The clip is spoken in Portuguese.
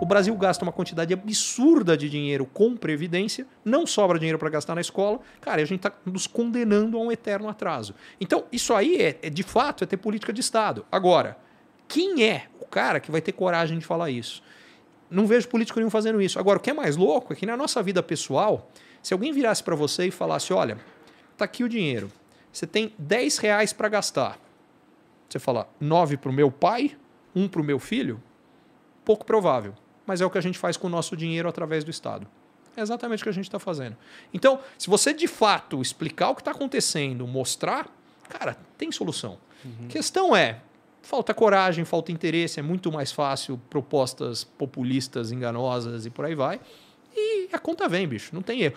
O Brasil gasta uma quantidade absurda de dinheiro com previdência, não sobra dinheiro para gastar na escola. Cara, a gente está nos condenando a um eterno atraso. Então, isso aí é, é, de fato é ter política de Estado. Agora, quem é o cara que vai ter coragem de falar isso? Não vejo político nenhum fazendo isso. Agora, o que é mais louco é que na nossa vida pessoal, se alguém virasse para você e falasse: olha, tá aqui o dinheiro, você tem 10 reais para gastar. Você fala 9 para o meu pai, 1 para o meu filho? Pouco provável mas é o que a gente faz com o nosso dinheiro através do Estado. É exatamente o que a gente está fazendo. Então, se você de fato explicar o que está acontecendo, mostrar, cara, tem solução. Uhum. Questão é, falta coragem, falta interesse, é muito mais fácil propostas populistas, enganosas e por aí vai. E a conta vem, bicho, não tem erro.